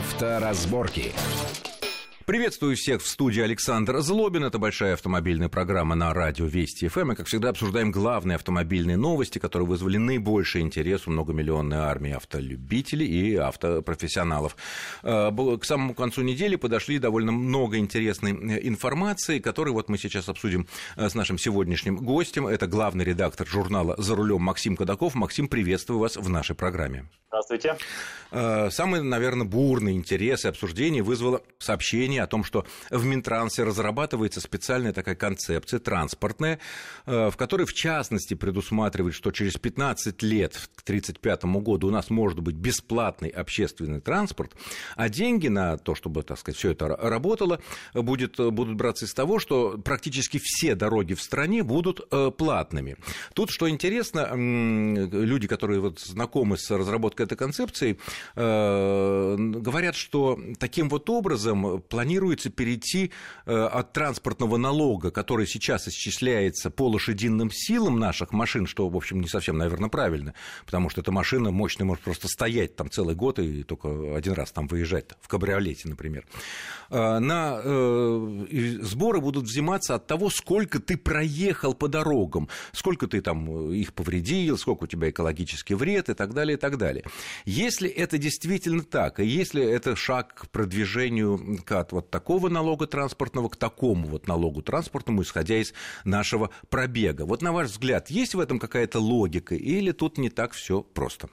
Авторазборки. Приветствую всех в студии Александр Злобин. Это большая автомобильная программа на радио Вести ФМ. Мы, как всегда, обсуждаем главные автомобильные новости, которые вызвали наибольший интерес у многомиллионной армии автолюбителей и автопрофессионалов. Э, к самому концу недели подошли довольно много интересной э, информации, которую вот мы сейчас обсудим э, с нашим сегодняшним гостем. Это главный редактор журнала «За рулем» Максим Кадаков. Максим, приветствую вас в нашей программе. Здравствуйте. Самый, наверное, бурный интерес и обсуждение вызвало сообщение о том, что в Минтрансе разрабатывается специальная такая концепция транспортная, в которой, в частности, предусматривает, что через 15 лет, к 1935 году, у нас может быть бесплатный общественный транспорт, а деньги на то, чтобы, так сказать, все это работало, будет, будут браться из того, что практически все дороги в стране будут платными. Тут, что интересно, люди, которые вот знакомы с разработкой этой концепции, э, говорят, что таким вот образом планируется перейти э, от транспортного налога, который сейчас исчисляется по лошадиным силам наших машин, что, в общем, не совсем, наверное, правильно, потому что эта машина мощная может просто стоять там целый год и только один раз там выезжать, в кабриолете, например. Э, на сборы будут взиматься от того, сколько ты проехал по дорогам, сколько ты там их повредил, сколько у тебя экологический вред и так далее, и так далее. Если это действительно так, и если это шаг к продвижению от вот такого налога транспортного к такому вот налогу транспортному, исходя из нашего пробега, вот на ваш взгляд, есть в этом какая-то логика или тут не так все просто?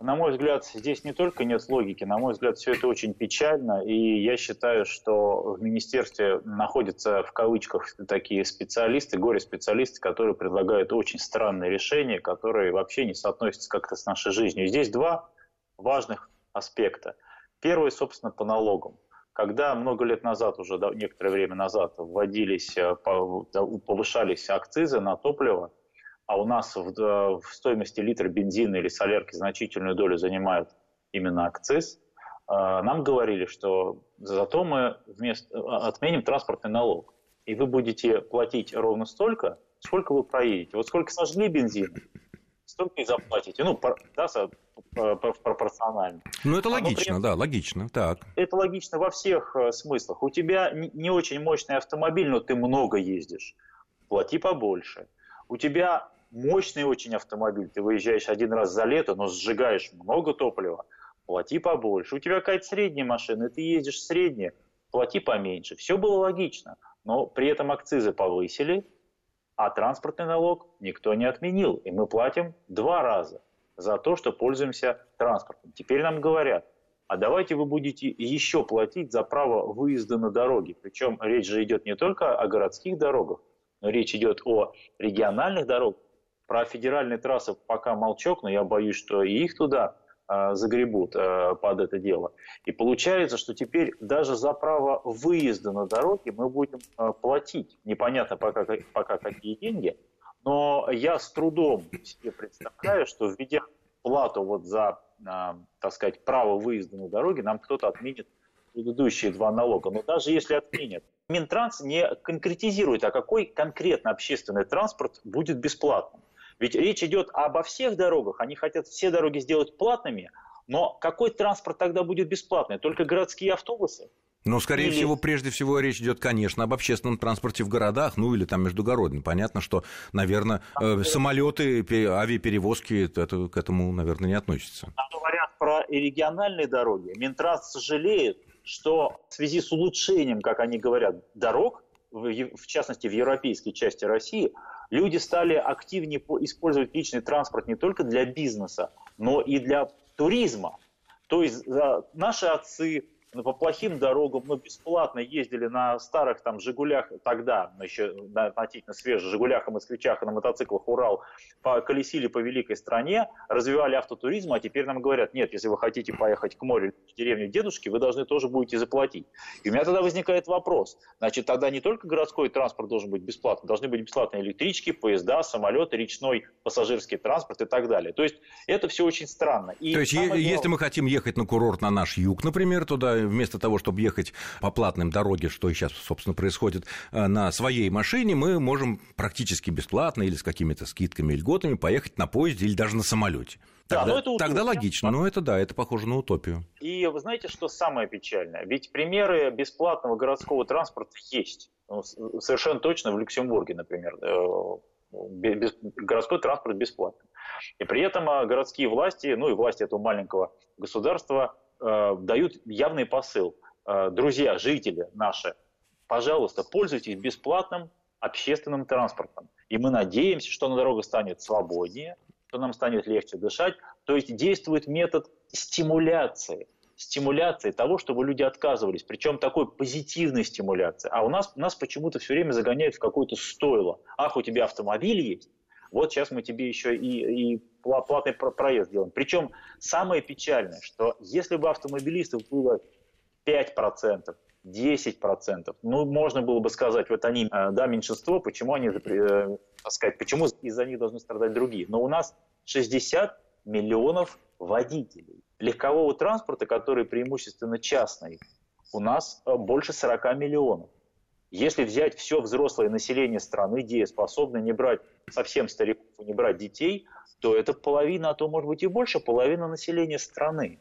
На мой взгляд, здесь не только нет логики, на мой взгляд, все это очень печально, и я считаю, что в министерстве находятся в кавычках такие специалисты, горе-специалисты, которые предлагают очень странные решения, которые вообще не соотносятся как-то с нашей жизнью. здесь два важных аспекта. Первый, собственно, по налогам. Когда много лет назад, уже некоторое время назад, вводились, э, повышались акцизы на топливо, а у нас в, стоимости литра бензина или солярки значительную долю занимает именно акциз, э, нам говорили, что зато мы вместо, отменим транспортный налог, и вы будете платить ровно столько, сколько вы проедете. Вот сколько сожгли бензина, столько и заплатите. Ну, да, пропорционально. Ну, это а логично, а, да, логично. Так. Это логично во всех э, смыслах. У тебя не очень мощный автомобиль, но ты много ездишь. Плати побольше. У тебя мощный очень автомобиль, ты выезжаешь один раз за лето, но сжигаешь много топлива, плати побольше. У тебя какая-то средняя машина, ты ездишь средняя, плати поменьше. Все было логично, но при этом акцизы повысили, а транспортный налог никто не отменил, и мы платим два раза за то, что пользуемся транспортом. Теперь нам говорят, а давайте вы будете еще платить за право выезда на дороги. Причем речь же идет не только о городских дорогах, но речь идет о региональных дорогах, про федеральные трассы пока молчок, но я боюсь, что и их туда загребут э, под это дело. И получается, что теперь даже за право выезда на дороге мы будем э, платить. Непонятно пока, пока какие деньги, но я с трудом себе представляю, что введя плату вот за, так сказать, право выезда на дороге, нам кто-то отменит предыдущие два налога. Но даже если отменят, Минтранс не конкретизирует, а какой конкретно общественный транспорт будет бесплатным. Ведь речь идет обо всех дорогах, они хотят все дороги сделать платными, но какой транспорт тогда будет бесплатный? Только городские автобусы? Но, скорее или... всего, прежде всего речь идет, конечно, об общественном транспорте в городах, ну или там междугородном. Понятно, что, наверное, э, самолеты, авиаперевозки это, к этому, наверное, не относятся. Там говорят про региональные дороги. Минтранс сожалеет, что в связи с улучшением, как они говорят, дорог, в частности в европейской части России, люди стали активнее использовать личный транспорт не только для бизнеса, но и для туризма. То есть наши отцы, по плохим дорогам мы бесплатно ездили на старых там «Жигулях», тогда еще на относительно свежих «Жигулях» и «Москвичах» и на мотоциклах «Урал» по, колесили по великой стране, развивали автотуризм, а теперь нам говорят, нет, если вы хотите поехать к морю в деревню дедушки, вы должны тоже будете заплатить. И у меня тогда возникает вопрос, значит, тогда не только городской транспорт должен быть бесплатным, должны быть бесплатные электрички, поезда, самолеты, речной пассажирский транспорт и так далее. То есть это все очень странно. И То есть главное... если мы хотим ехать на курорт на наш юг, например, туда вместо того, чтобы ехать по платным дороге, что и сейчас, собственно, происходит, на своей машине, мы можем практически бесплатно или с какими-то скидками и льготами поехать на поезде или даже на самолете. Тогда, да, это тогда логично, но это да, это похоже на утопию. И вы знаете, что самое печальное? Ведь примеры бесплатного городского транспорта есть. Ну, совершенно точно в Люксембурге, например, без, городской транспорт бесплатный. И при этом а, городские власти, ну и власти этого маленького государства э, дают явный посыл. Э, друзья, жители наши, пожалуйста, пользуйтесь бесплатным общественным транспортом. И мы надеемся, что на дорогах станет свободнее, что нам станет легче дышать. То есть действует метод стимуляции. Стимуляции того, чтобы люди отказывались. Причем такой позитивной стимуляции. А у нас, нас почему-то все время загоняют в какое-то стойло. Ах, у тебя автомобиль есть? Вот сейчас мы тебе еще и, и платный проезд делаем. Причем самое печальное, что если бы автомобилистов было 5%, 10%. Ну, можно было бы сказать, вот они, э, да, меньшинство, почему они, э, так сказать, почему из-за них должны страдать другие. Но у нас 60 миллионов водителей. Легкового транспорта, который преимущественно частный, у нас э, больше 40 миллионов. Если взять все взрослое население страны, дееспособное, не брать совсем стариков, не брать детей, то это половина, а то может быть и больше, половина населения страны.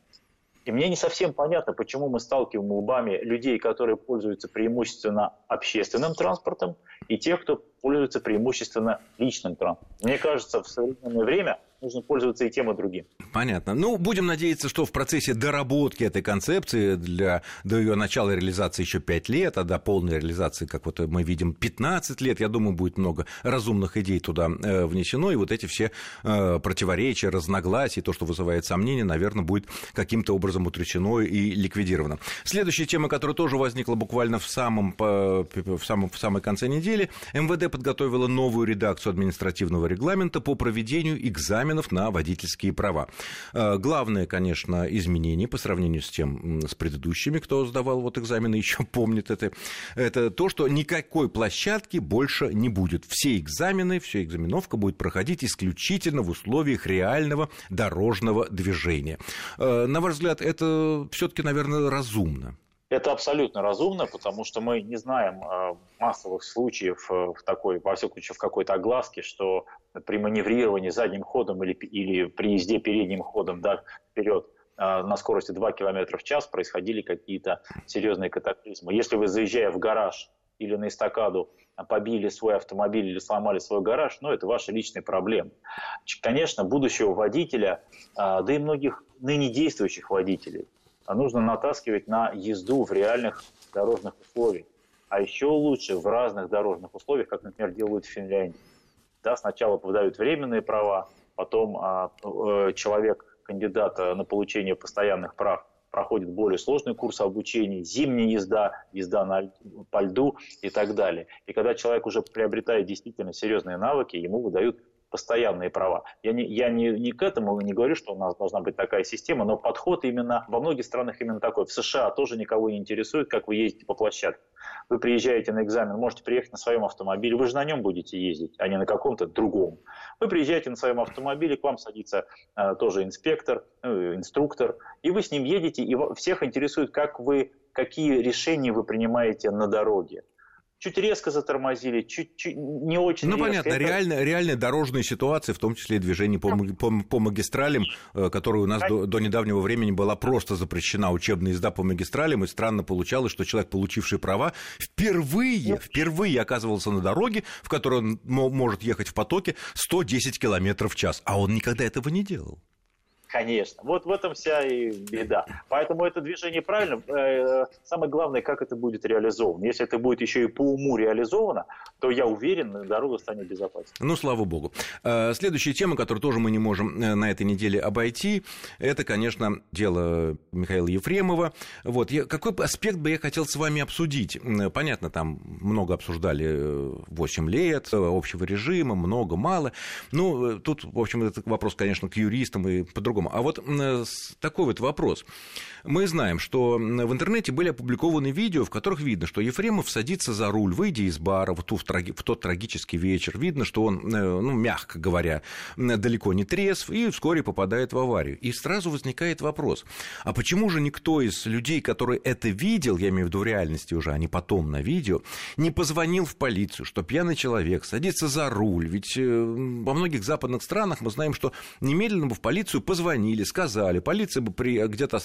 И мне не совсем понятно, почему мы сталкиваем лбами людей, которые пользуются преимущественно общественным транспортом, и тех, кто пользуется преимущественно личным транспортом. Мне кажется, в современное время нужно пользоваться и тем, и другим. Понятно. Ну, будем надеяться, что в процессе доработки этой концепции для, до ее начала реализации еще 5 лет, а до полной реализации, как вот мы видим, 15 лет, я думаю, будет много разумных идей туда э, внесено, и вот эти все э, противоречия, разногласия, то, что вызывает сомнения, наверное, будет каким-то образом утречено и ликвидировано. Следующая тема, которая тоже возникла буквально в самом, в самом, в самой конце недели, МВД подготовила новую редакцию административного регламента по проведению экзаменов экзаменов на водительские права. Э, главное, конечно, изменение по сравнению с тем, с предыдущими, кто сдавал вот экзамены, еще помнит это, это то, что никакой площадки больше не будет. Все экзамены, вся экзаменовка будет проходить исключительно в условиях реального дорожного движения. Э, на ваш взгляд, это все-таки, наверное, разумно? Это абсолютно разумно, потому что мы не знаем э, массовых случаев в такой, во всяком случае, в какой-то огласке, что при маневрировании задним ходом или, или при езде передним ходом да, вперед э, на скорости 2 км в час происходили какие-то серьезные катаклизмы. Если вы, заезжая в гараж или на эстакаду, побили свой автомобиль или сломали свой гараж, ну, это ваши личные проблемы. Конечно, будущего водителя, э, да и многих ныне действующих водителей, а нужно натаскивать на езду в реальных дорожных условиях. А еще лучше в разных дорожных условиях, как, например, делают в Финляндии. Да, сначала выдают временные права, потом а, э, человек, кандидат на получение постоянных прав, проходит более сложный курс обучения, зимняя езда, езда на, по льду и так далее. И когда человек уже приобретает действительно серьезные навыки, ему выдают постоянные права. Я не, я не, не к этому не говорю, что у нас должна быть такая система, но подход именно во многих странах именно такой. В США тоже никого не интересует, как вы ездите по площадке. Вы приезжаете на экзамен, можете приехать на своем автомобиле, вы же на нем будете ездить, а не на каком-то другом. Вы приезжаете на своем автомобиле, к вам садится э, тоже инспектор, э, инструктор, и вы с ним едете, и всех интересует, как вы, какие решения вы принимаете на дороге чуть резко затормозили, чуть, чуть не очень Ну, резко. понятно, Это... реально, реальные дорожные ситуации, в том числе и движение по, по, по магистралям, э, которая у нас до, до недавнего времени была просто запрещена, учебная езда по магистралям, и странно получалось, что человек, получивший права, впервые, впервые оказывался на дороге, в которой он может ехать в потоке 110 км в час, а он никогда этого не делал. Конечно. Вот в этом вся и беда. Поэтому это движение правильно. Э, самое главное, как это будет реализовано. Если это будет еще и по уму реализовано, то я уверен, дорога станет безопаснее. Ну, слава богу. Э, следующая тема, которую тоже мы не можем э, на этой неделе обойти, это, конечно, дело Михаила Ефремова. Вот. Я, какой аспект бы я хотел с вами обсудить? Понятно, там много обсуждали 8 лет общего режима, много, мало. Ну, тут, в общем, этот вопрос, конечно, к юристам и по-другому другом. А вот такой вот вопрос. Мы знаем, что в интернете были опубликованы видео, в которых видно, что Ефремов садится за руль, выйдя из бара в, ту, в, траги, в тот трагический вечер. Видно, что он, ну, мягко говоря, далеко не трезв и вскоре попадает в аварию. И сразу возникает вопрос, а почему же никто из людей, которые это видел, я имею в виду в реальности уже, а не потом на видео, не позвонил в полицию, что пьяный человек садится за руль? Ведь э, во многих западных странах мы знаем, что немедленно бы в полицию позвонили, сказали, полиция бы при где-то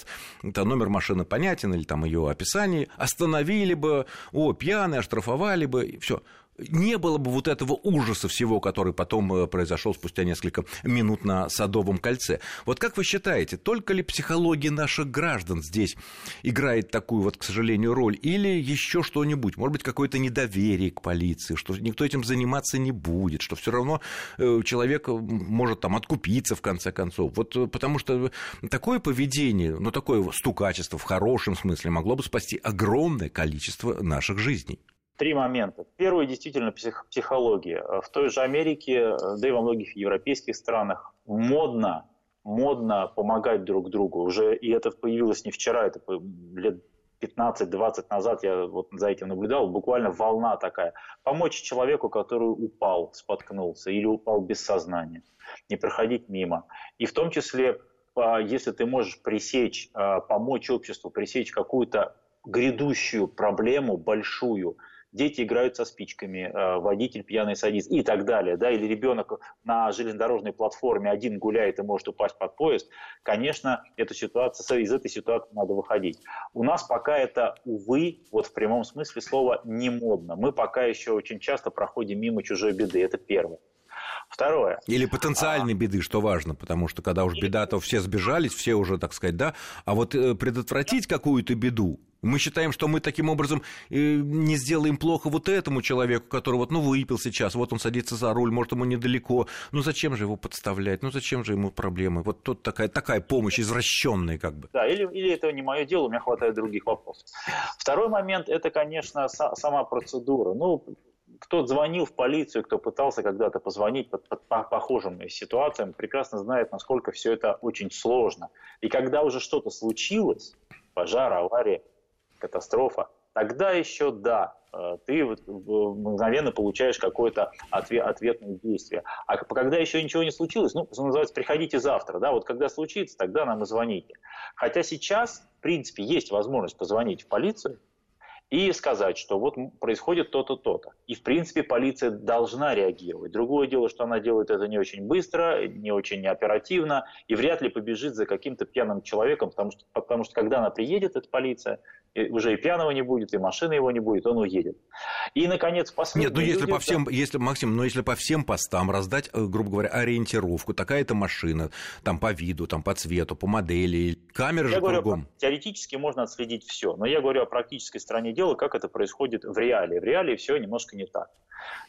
там номер машины понятен или там ее описание, остановили бы, о, пьяный, оштрафовали бы, все не было бы вот этого ужаса всего, который потом э, произошел спустя несколько минут на Садовом кольце. Вот как вы считаете, только ли психология наших граждан здесь играет такую вот, к сожалению, роль, или еще что-нибудь, может быть, какое-то недоверие к полиции, что никто этим заниматься не будет, что все равно э, человек может там откупиться в конце концов. Вот э, потому что такое поведение, ну такое стукачество в хорошем смысле могло бы спасти огромное количество наших жизней. Три момента. Первый действительно псих, психология. В той же Америке, да и во многих европейских странах модно, модно помогать друг другу. Уже и это появилось не вчера, это лет 15-20 назад я вот за этим наблюдал, буквально волна такая. Помочь человеку, который упал, споткнулся или упал без сознания, не проходить мимо. И в том числе, а, если ты можешь пресечь, а, помочь обществу пресечь какую-то грядущую проблему большую – дети играют со спичками, э, водитель пьяный садист и так далее, да, или ребенок на железнодорожной платформе один гуляет и может упасть под поезд, конечно, эта ситуация, из этой ситуации надо выходить. У нас пока это, увы, вот в прямом смысле слова, не модно. Мы пока еще очень часто проходим мимо чужой беды, это первое. Второе. Или потенциальной а... беды, что важно, потому что когда уж беда, то все сбежались, все уже, так сказать, да. А вот э, предотвратить какую-то беду, мы считаем, что мы таким образом э, не сделаем плохо вот этому человеку, который вот, ну, выпил сейчас, вот он садится за руль, может, ему недалеко. Ну, зачем же его подставлять? Ну, зачем же ему проблемы? Вот тут такая, такая помощь извращенная как бы. Да, или, или это не мое дело, у меня хватает других вопросов. Второй момент – это, конечно, сама процедура. Ну, кто звонил в полицию, кто пытался когда-то позвонить по, по, по похожим ситуациям, прекрасно знает, насколько все это очень сложно. И когда уже что-то случилось, пожар, авария, катастрофа, тогда еще да, э, ты мгновенно получаешь какое-то ответ, ответное действие. А когда еще ничего не случилось, ну, что называется, приходите завтра, да, вот когда случится, тогда нам и звоните. Хотя сейчас, в принципе, есть возможность позвонить в полицию, и сказать, что вот происходит то-то, то-то. И, в принципе, полиция должна реагировать. Другое дело, что она делает это не очень быстро, не очень оперативно, и вряд ли побежит за каким-то пьяным человеком, потому что, потому что когда она приедет, эта полиция, уже и пьяного не будет, и машины его не будет, он уедет. И, наконец, последний... Нет, ну если люди, по всем, если, Максим, ну если по всем постам раздать, э, грубо говоря, ориентировку, такая-то машина, там по виду, там по цвету, по модели, камеры я же говорю, кругом. Теоретически можно отследить все, но я говорю о практической стороне дела, как это происходит в реалии. В реалии все немножко не так.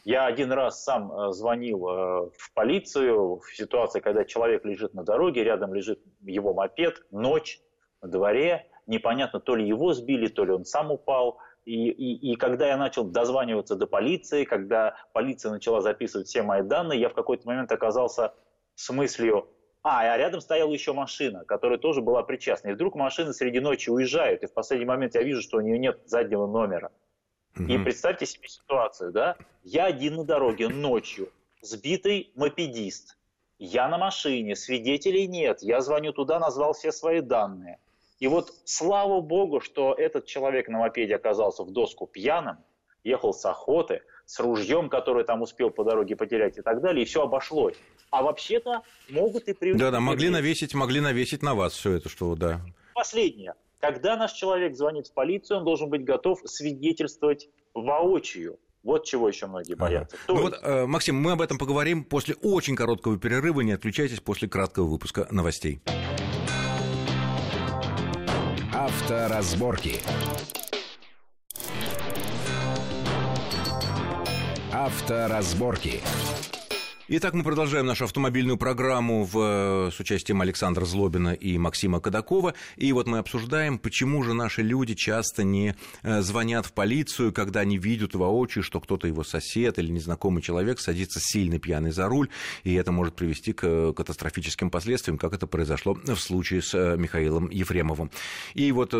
Я один раз сам э, звонил э, в полицию в ситуации, когда человек лежит на дороге, рядом лежит его мопед, ночь, на дворе, непонятно, то ли его сбили, то ли он сам упал. И, и, и когда я начал дозваниваться до полиции, когда полиция начала записывать все мои данные, я в какой-то момент оказался с мыслью, а, а рядом стояла еще машина, которая тоже была причастна. И вдруг машина среди ночи уезжает, и в последний момент я вижу, что у нее нет заднего номера. Угу. И представьте себе ситуацию, да? Я один на дороге ночью, сбитый мопедист. Я на машине, свидетелей нет. Я звоню туда, назвал все свои данные. И вот слава богу, что этот человек на мопеде оказался в доску пьяным, ехал с охоты, с ружьем, которое там успел по дороге потерять и так далее, и все обошлось. А вообще-то могут и привлечь. Да, да, могли навесить, могли навесить на вас все это, что да. Последнее. Когда наш человек звонит в полицию, он должен быть готов свидетельствовать воочию. Вот чего еще многие боятся. Ага. Ну вот, э, Максим, мы об этом поговорим после очень короткого перерыва. Не отключайтесь после краткого выпуска новостей. Авторазборки. Авторазборки. Итак, мы продолжаем нашу автомобильную программу в, с участием Александра Злобина и Максима Кадакова. И вот мы обсуждаем, почему же наши люди часто не э, звонят в полицию, когда они видят воочию, что кто-то его сосед или незнакомый человек садится сильно пьяный за руль, и это может привести к э, катастрофическим последствиям, как это произошло в случае с э, Михаилом Ефремовым. И вот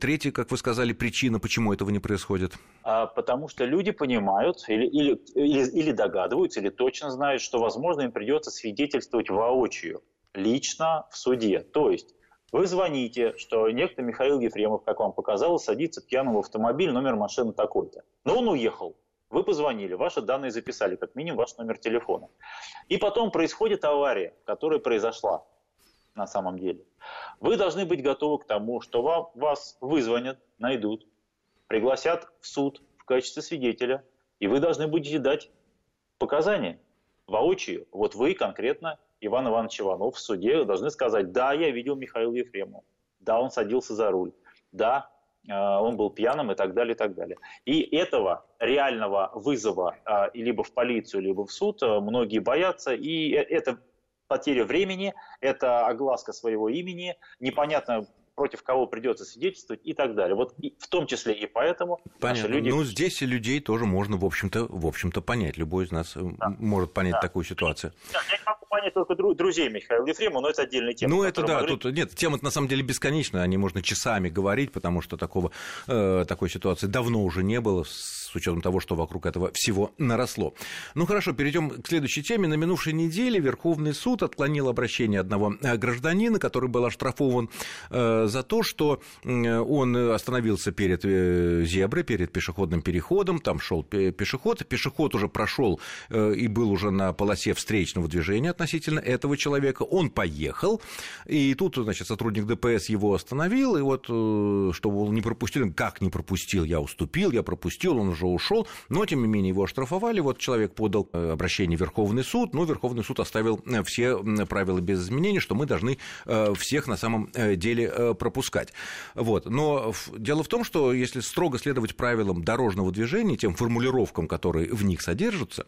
третья, как вы сказали, причина, почему этого не происходит. А, потому что люди понимают или, или, или, или догадываются, или точно знают, знают, что, возможно, им придется свидетельствовать воочию, лично в суде. То есть вы звоните, что некто Михаил Ефремов, как вам показалось, садится пьяным в автомобиль, номер машины такой-то. Но он уехал. Вы позвонили, ваши данные записали, как минимум ваш номер телефона. И потом происходит авария, которая произошла на самом деле. Вы должны быть готовы к тому, что вам, вас вызвонят, найдут, пригласят в суд в качестве свидетеля, и вы должны будете дать показания воочию, вот вы конкретно, Иван Иванович Иванов, в суде должны сказать, да, я видел Михаила Ефремова, да, он садился за руль, да, э, он был пьяным и так далее, и так далее. И этого реального вызова э, либо в полицию, либо в суд э, многие боятся, и это потеря времени, это огласка своего имени, непонятно, против кого придется свидетельствовать и так далее. Вот и, в том числе и поэтому Понятно. наши люди... Ну, здесь и людей тоже можно, в общем-то, в общем-то, понять. Любой из нас э, да. может понять да. такую ситуацию. Да, я не могу понять только друзей Михаила Ефремова, но это отдельная тема. Ну, это да, могли... тут нет, тема на самом деле бесконечная, о ней можно часами говорить, потому что такого, э, такой ситуации давно уже не было с учетом того, что вокруг этого всего наросло. Ну хорошо, перейдем к следующей теме. На минувшей неделе Верховный суд отклонил обращение одного э, гражданина, который был оштрафован э, за то, что он остановился перед э, зеброй, перед пешеходным переходом, там шел пешеход, пешеход уже прошел и был уже на полосе встречного движения относительно этого человека, он поехал, и тут, значит, сотрудник ДПС его остановил, и вот, чтобы он не пропустил, как не пропустил, я уступил, я пропустил, он уже ушел, но, тем не менее, его оштрафовали. Вот человек подал э, обращение в Верховный суд, но Верховный суд оставил э, все правила без изменений, что мы должны э, всех на самом деле пропускать. Вот. Но дело в том, что если строго следовать правилам дорожного движения, тем формулировкам, которые в них содержатся,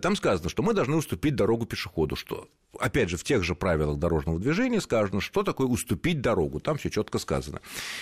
там сказано, что мы должны уступить дорогу пешеходу, что, опять же, в тех же правилах дорожного движения сказано, что такое уступить дорогу, там все четко сказано.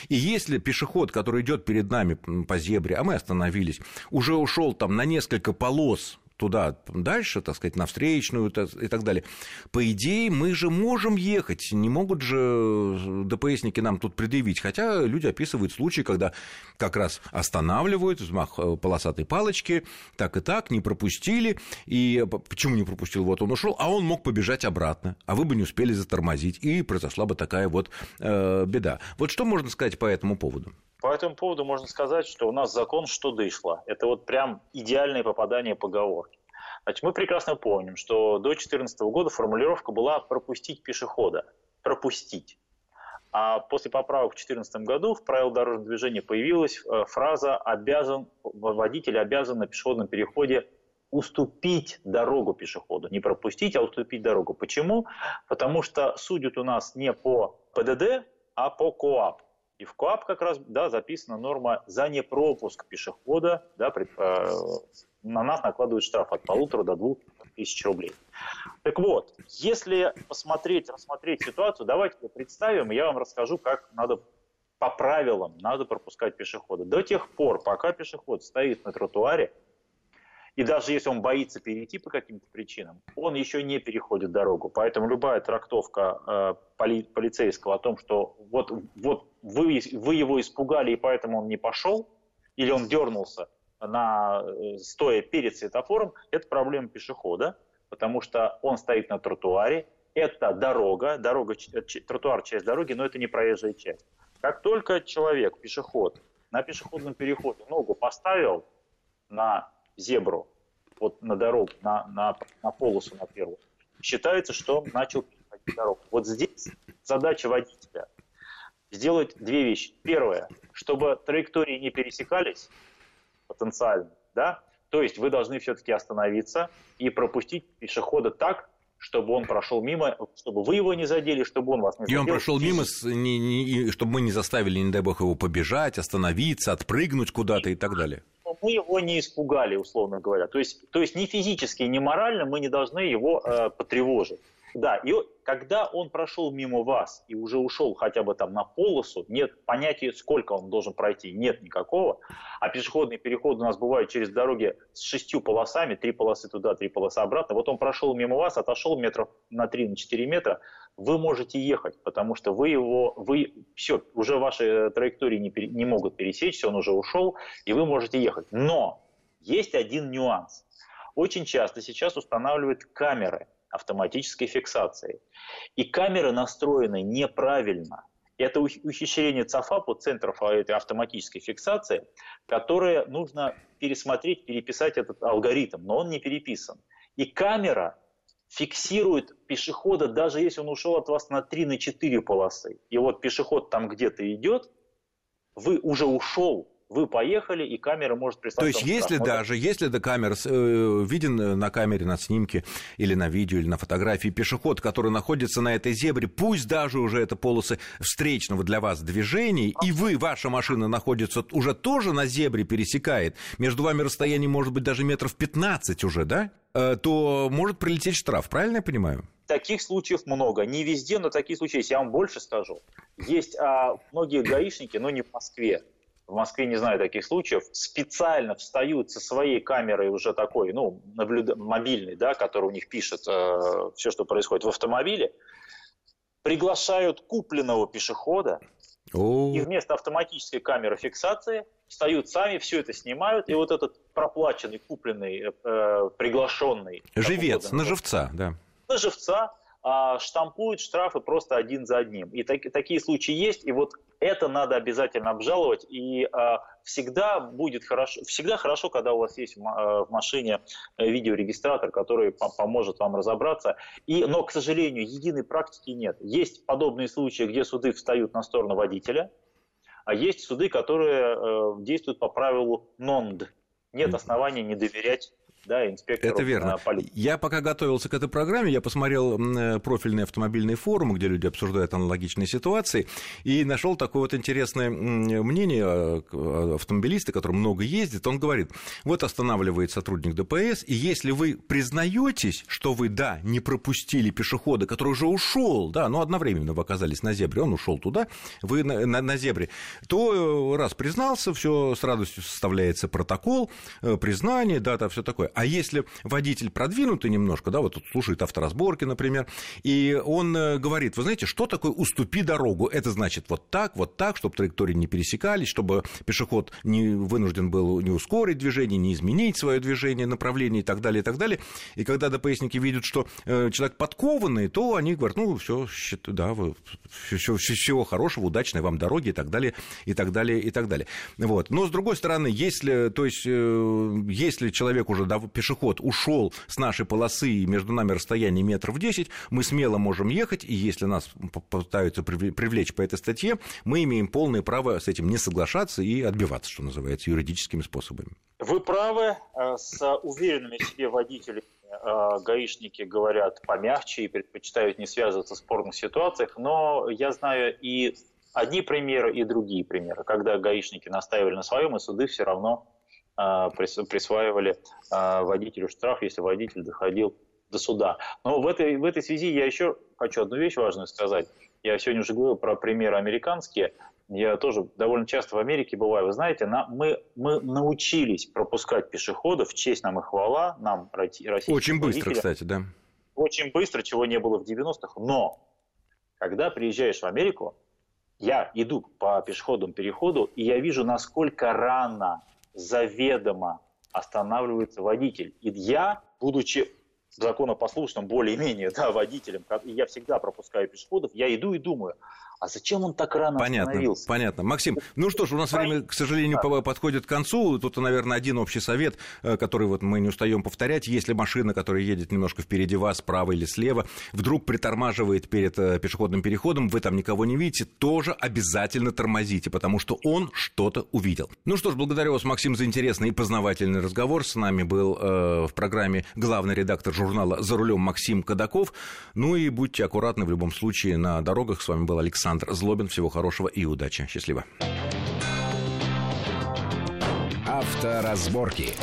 И если пешеход, который идет перед нами по зебре, а мы остановились, уже ушел там на несколько полос туда дальше, так сказать, на встречную и так далее. По идее, мы же можем ехать, не могут же ДПСники нам тут предъявить, хотя люди описывают случаи, когда как раз останавливают, взмах э, полосатой палочки, так и так, не пропустили, и почему не пропустил, вот он ушел, а он мог побежать обратно, а вы бы не успели затормозить, и произошла бы такая вот э, беда. Вот что можно сказать по этому поводу? По этому поводу можно сказать, что у нас закон что дышло. Это вот прям идеальное попадание поговорки. Значит, мы прекрасно помним, что до 2014 года формулировка была «пропустить пешехода». Пропустить. А после поправок в 2014 году в правилах дорожного движения появилась э, фраза «обязан, водитель обязан на пешеходном переходе уступить дорогу пешеходу. Не пропустить, а уступить дорогу. Почему? Потому что судят у нас не по ПДД, а по КОАП. И в КОАП как раз да, записана норма за непропуск пешехода, да, при, э, на нас накладывают штраф от полутора до двух тысяч рублей. Так вот, если посмотреть, рассмотреть ситуацию, давайте представим, я вам расскажу, как надо по правилам надо пропускать пешехода. До тех пор, пока пешеход стоит на тротуаре, и даже если он боится перейти по каким-то причинам, он еще не переходит дорогу. Поэтому любая трактовка э, поли, полицейского о том, что вот, вот вы, вы его испугали, и поэтому он не пошел, или он дернулся, на, э, стоя перед светофором, это проблема пешехода, потому что он стоит на тротуаре, это дорога, дорога, тротуар часть дороги, но это не проезжая часть. Как только человек, пешеход, на пешеходном переходе ногу поставил на зебру, вот на дорогу, на, на, на полосу на первую, считается, что он начал переходить дорогу. Вот здесь задача водителя сделать две вещи. Первое, чтобы траектории не пересекались потенциально, да, то есть вы должны все-таки остановиться и пропустить пешехода так, чтобы он прошел мимо, чтобы вы его не задели, чтобы он вас не задел. И он прошел мимо, не, не, чтобы мы не заставили, не дай бог, его побежать, остановиться, отпрыгнуть куда-то и так далее мы его не испугали, условно говоря. То есть, то есть ни физически, ни морально мы не должны его э, потревожить. Да, и когда он прошел мимо вас и уже ушел хотя бы там на полосу, нет понятия, сколько он должен пройти, нет никакого. А пешеходные переходы у нас бывают через дороги с шестью полосами, три полосы туда, три полосы обратно. Вот он прошел мимо вас, отошел метров на 3-4 метра, вы можете ехать, потому что вы его, вы, все, уже ваши траектории не, пере, не могут пересечься, он уже ушел, и вы можете ехать. Но есть один нюанс. Очень часто сейчас устанавливают камеры автоматической фиксации. И камеры настроены неправильно. Это ухищрение ЦАФАПу, центров автоматической фиксации, которое нужно пересмотреть, переписать этот алгоритм, но он не переписан. И камера фиксирует пешехода, даже если он ушел от вас на 3-4 на полосы. И вот пешеход там где-то идет, вы уже ушел, вы поехали, и камера может прислать... То есть, если штраф. даже, если до камер, э, виден на камере, на снимке, или на видео, или на фотографии пешеход, который находится на этой зебре, пусть даже уже это полосы встречного для вас движения, и вы, ваша машина находится уже тоже на зебре, пересекает, между вами расстояние может быть даже метров 15 уже, да? Э, то может прилететь штраф, правильно я понимаю? Таких случаев много. Не везде, но такие случаи есть. Я вам больше скажу. Есть а, многие гаишники, но не в Москве, в Москве не знаю таких случаев, специально встают со своей камерой уже такой, ну, наблюд... мобильной, да, который у них пишет э, все, что происходит в автомобиле, приглашают купленного пешехода, и вместо автоматической камеры фиксации встают сами, все это снимают, и вот этот проплаченный, купленный, э, приглашенный... Живец, на живца, да. На живца штампуют штрафы просто один за одним. И так, такие случаи есть, и вот это надо обязательно обжаловать, и а, всегда будет хорошо, всегда хорошо, когда у вас есть в, а, машине э, видеорегистратор, который по поможет вам разобраться. И, но, к сожалению, единой практики нет. Есть подобные случаи, где суды встают на сторону водителя, а есть суды, которые э, действуют по правилу НОНД. Нет оснований не доверять да, инспектору Это верно. Полиции. Я пока готовился к этой программе, я посмотрел э, профильные автомобильные форумы, где люди обсуждают аналогичные ситуации, и нашел такое вот интересное мнение э, автомобилиста, который много ездит. Он говорит, вот останавливает сотрудник ДПС, и если вы признаетесь, что вы, да, не пропустили пешехода, который уже ушел, да, но одновременно вы оказались на зебре, он ушел туда, вы на, на, на зебре, то э, раз признался, все с радостью составляется протокол, признание, дата, все такое. А если водитель продвинутый немножко, да, вот тут слушает авторазборки, например, и он э, говорит, вы знаете, что такое уступи дорогу? Это значит вот так, вот так, чтобы траектории не пересекались, чтобы пешеход не вынужден был не ускорить движение, не изменить свое движение, направление и так далее, и так далее. И когда ДПСники видят, что э, человек подкованный, то они говорят, ну, все, да, все, всего хорошего, удачной вам дороги и так далее, и так далее, и так далее. Вот. Но, с другой стороны, если, то есть, э, если человек уже пешеход ушел с нашей полосы, и между нами расстояние метров 10, мы смело можем ехать, и если нас пытаются привлечь по этой статье, мы имеем полное право с этим не соглашаться и отбиваться, что называется, юридическими способами. Вы правы, э, с уверенными себе водителями э, гаишники говорят помягче и предпочитают не связываться в спорных ситуациях, но я знаю и одни примеры, и другие примеры, когда гаишники настаивали на своем, и суды все равно присваивали а, водителю штраф, если водитель доходил до суда. Но в этой, в этой связи я еще хочу одну вещь важную сказать. Я сегодня уже говорил про примеры американские. Я тоже довольно часто в Америке бываю. Вы знаете, на, мы, мы научились пропускать пешеходов, честь нам и хвала, нам, российским Очень быстро, кстати, да. Очень быстро, чего не было в 90-х. Но, когда приезжаешь в Америку, я иду по пешеходному переходу, и я вижу, насколько рано заведомо останавливается водитель. И я, будучи законопослушным более-менее да, водителем, я всегда пропускаю пешеходов, я иду и думаю, а зачем он так рано понятно, остановился? Понятно. Максим, ну что ж, у нас время, к сожалению, да. подходит к концу. Тут, наверное, один общий совет, э, который вот мы не устаем повторять. Если машина, которая едет немножко впереди вас, справа или слева, вдруг притормаживает перед э, пешеходным переходом, вы там никого не видите, тоже обязательно тормозите, потому что он что-то увидел. Ну что ж, благодарю вас, Максим, за интересный и познавательный разговор. С нами был э, в программе главный редактор журнала «За рулем» Максим Кадаков. Ну и будьте аккуратны в любом случае на дорогах. С вами был Александр Александр Злобин. Всего хорошего и удачи. Счастливо. Авторазборки.